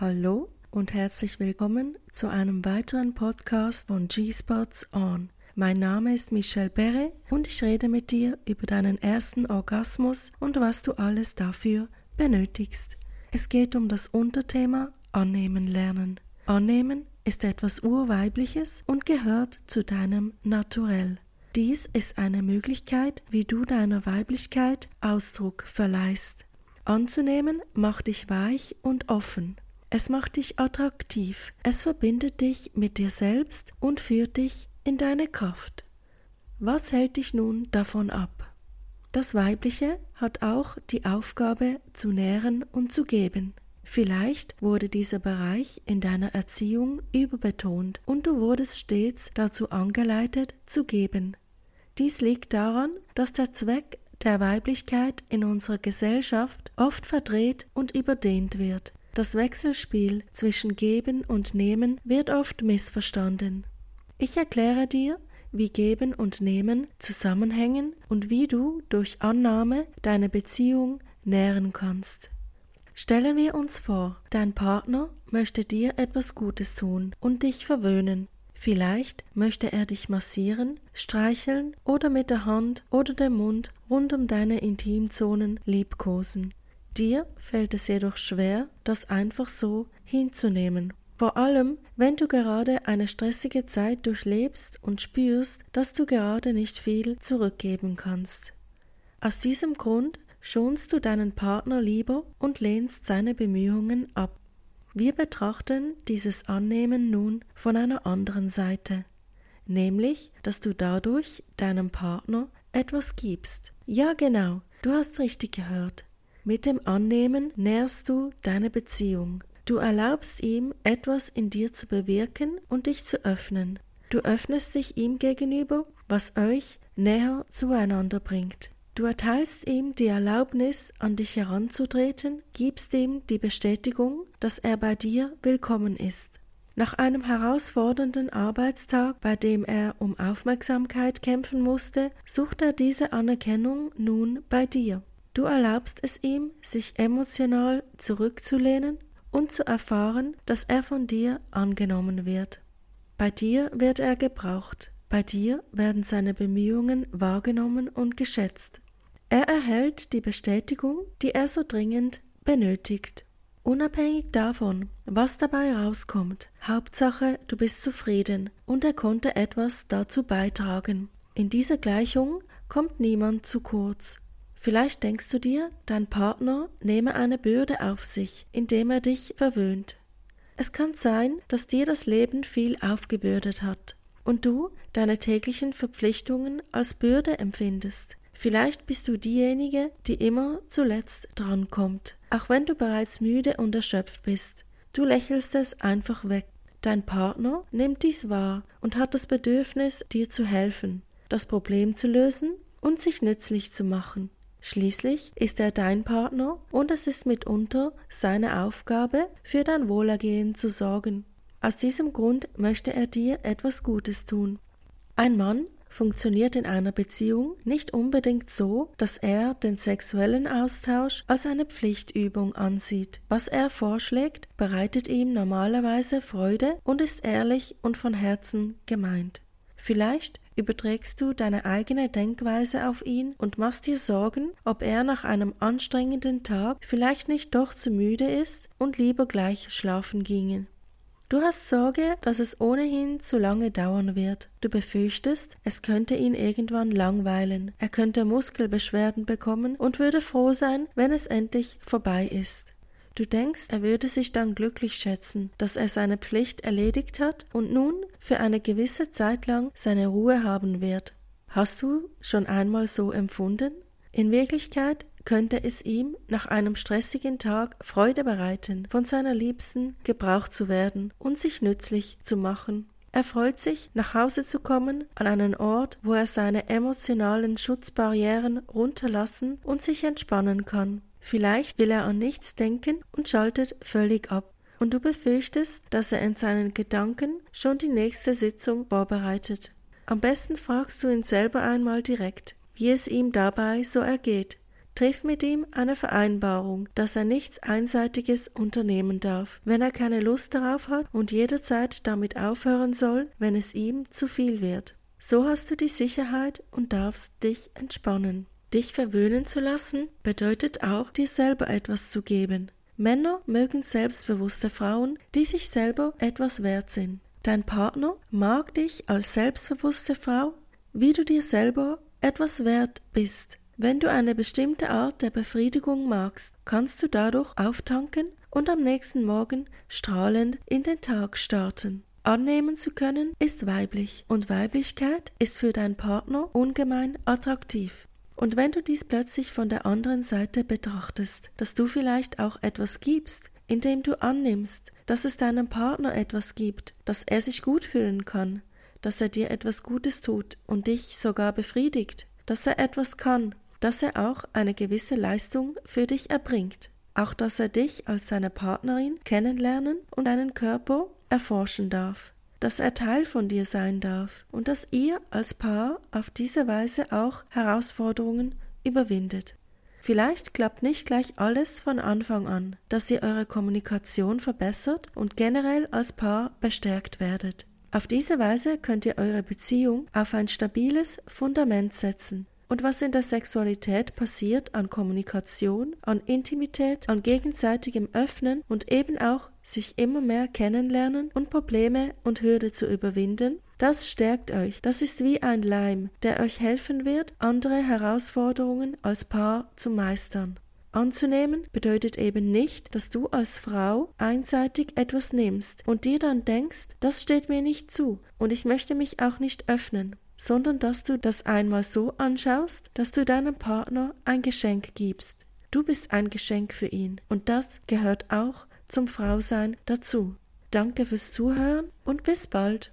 Hallo und herzlich willkommen zu einem weiteren Podcast von G-Spots On. Mein Name ist Michelle Berre und ich rede mit dir über deinen ersten Orgasmus und was du alles dafür benötigst. Es geht um das Unterthema Annehmen lernen. Annehmen ist etwas Urweibliches und gehört zu deinem Naturell. Dies ist eine Möglichkeit, wie du deiner Weiblichkeit Ausdruck verleihst. Anzunehmen macht dich weich und offen. Es macht dich attraktiv, es verbindet dich mit dir selbst und führt dich in deine Kraft. Was hält dich nun davon ab? Das Weibliche hat auch die Aufgabe zu nähren und zu geben. Vielleicht wurde dieser Bereich in deiner Erziehung überbetont und du wurdest stets dazu angeleitet zu geben. Dies liegt daran, dass der Zweck der Weiblichkeit in unserer Gesellschaft oft verdreht und überdehnt wird. Das Wechselspiel zwischen Geben und Nehmen wird oft missverstanden. Ich erkläre dir, wie Geben und Nehmen zusammenhängen und wie du durch Annahme deine Beziehung nähren kannst. Stellen wir uns vor, dein Partner möchte dir etwas Gutes tun und dich verwöhnen. Vielleicht möchte er dich massieren, streicheln oder mit der Hand oder dem Mund rund um deine Intimzonen liebkosen. Dir fällt es jedoch schwer, das einfach so hinzunehmen. Vor allem, wenn du gerade eine stressige Zeit durchlebst und spürst, dass du gerade nicht viel zurückgeben kannst. Aus diesem Grund schonst du deinen Partner lieber und lehnst seine Bemühungen ab. Wir betrachten dieses Annehmen nun von einer anderen Seite, nämlich, dass du dadurch deinem Partner etwas gibst. Ja genau, du hast richtig gehört. Mit dem Annehmen nährst du deine Beziehung. Du erlaubst ihm, etwas in dir zu bewirken und dich zu öffnen. Du öffnest dich ihm gegenüber, was euch näher zueinander bringt. Du erteilst ihm die Erlaubnis, an dich heranzutreten, gibst ihm die Bestätigung, dass er bei dir willkommen ist. Nach einem herausfordernden Arbeitstag, bei dem er um Aufmerksamkeit kämpfen musste, sucht er diese Anerkennung nun bei dir. Du erlaubst es ihm, sich emotional zurückzulehnen und zu erfahren, dass er von dir angenommen wird. Bei dir wird er gebraucht, bei dir werden seine Bemühungen wahrgenommen und geschätzt. Er erhält die Bestätigung, die er so dringend benötigt. Unabhängig davon, was dabei rauskommt, Hauptsache, du bist zufrieden und er konnte etwas dazu beitragen. In dieser Gleichung kommt niemand zu kurz. Vielleicht denkst du dir, dein Partner nehme eine Bürde auf sich, indem er dich verwöhnt. Es kann sein, dass dir das Leben viel aufgebürdet hat und du deine täglichen Verpflichtungen als Bürde empfindest. Vielleicht bist du diejenige, die immer zuletzt drankommt, auch wenn du bereits müde und erschöpft bist. Du lächelst es einfach weg. Dein Partner nimmt dies wahr und hat das Bedürfnis, dir zu helfen, das Problem zu lösen und sich nützlich zu machen. Schließlich ist er dein Partner und es ist mitunter seine Aufgabe, für dein Wohlergehen zu sorgen. Aus diesem Grund möchte er dir etwas Gutes tun. Ein Mann funktioniert in einer Beziehung nicht unbedingt so, dass er den sexuellen Austausch als eine Pflichtübung ansieht. Was er vorschlägt, bereitet ihm normalerweise Freude und ist ehrlich und von Herzen gemeint. Vielleicht überträgst du deine eigene Denkweise auf ihn und machst dir Sorgen, ob er nach einem anstrengenden Tag vielleicht nicht doch zu müde ist und lieber gleich schlafen ginge. Du hast Sorge, dass es ohnehin zu lange dauern wird. Du befürchtest, es könnte ihn irgendwann langweilen, er könnte Muskelbeschwerden bekommen und würde froh sein, wenn es endlich vorbei ist. Du denkst, er würde sich dann glücklich schätzen, dass er seine Pflicht erledigt hat und nun für eine gewisse Zeit lang seine Ruhe haben wird. Hast du schon einmal so empfunden? In Wirklichkeit könnte es ihm nach einem stressigen Tag Freude bereiten, von seiner Liebsten gebraucht zu werden und sich nützlich zu machen. Er freut sich, nach Hause zu kommen, an einen Ort, wo er seine emotionalen Schutzbarrieren runterlassen und sich entspannen kann. Vielleicht will er an nichts denken und schaltet völlig ab. Und du befürchtest, dass er in seinen Gedanken schon die nächste Sitzung vorbereitet. Am besten fragst du ihn selber einmal direkt, wie es ihm dabei so ergeht. Triff mit ihm eine Vereinbarung, dass er nichts Einseitiges unternehmen darf, wenn er keine Lust darauf hat und jederzeit damit aufhören soll, wenn es ihm zu viel wird. So hast du die Sicherheit und darfst dich entspannen. Dich verwöhnen zu lassen bedeutet auch, dir selber etwas zu geben. Männer mögen selbstbewusste Frauen, die sich selber etwas wert sind. Dein Partner mag dich als selbstbewusste Frau, wie du dir selber etwas wert bist. Wenn du eine bestimmte Art der Befriedigung magst, kannst du dadurch auftanken und am nächsten Morgen strahlend in den Tag starten. Annehmen zu können ist weiblich und Weiblichkeit ist für deinen Partner ungemein attraktiv. Und wenn du dies plötzlich von der anderen Seite betrachtest, dass du vielleicht auch etwas gibst, indem du annimmst, dass es deinem Partner etwas gibt, dass er sich gut fühlen kann, dass er dir etwas Gutes tut und dich sogar befriedigt, dass er etwas kann, dass er auch eine gewisse Leistung für dich erbringt, auch dass er dich als seine Partnerin kennenlernen und deinen Körper erforschen darf, dass er Teil von dir sein darf und dass ihr als Paar auf diese Weise auch Herausforderungen überwindet. Vielleicht klappt nicht gleich alles von Anfang an, dass ihr eure Kommunikation verbessert und generell als Paar bestärkt werdet. Auf diese Weise könnt ihr eure Beziehung auf ein stabiles Fundament setzen. Und was in der Sexualität passiert an Kommunikation, an Intimität, an gegenseitigem Öffnen und eben auch sich immer mehr kennenlernen und Probleme und Hürde zu überwinden, das stärkt euch. Das ist wie ein Leim, der euch helfen wird, andere Herausforderungen als Paar zu meistern. Anzunehmen bedeutet eben nicht, dass du als Frau einseitig etwas nimmst und dir dann denkst, das steht mir nicht zu und ich möchte mich auch nicht öffnen, sondern dass du das einmal so anschaust, dass du deinem Partner ein Geschenk gibst. Du bist ein Geschenk für ihn und das gehört auch zum Frausein dazu. Danke fürs Zuhören und bis bald.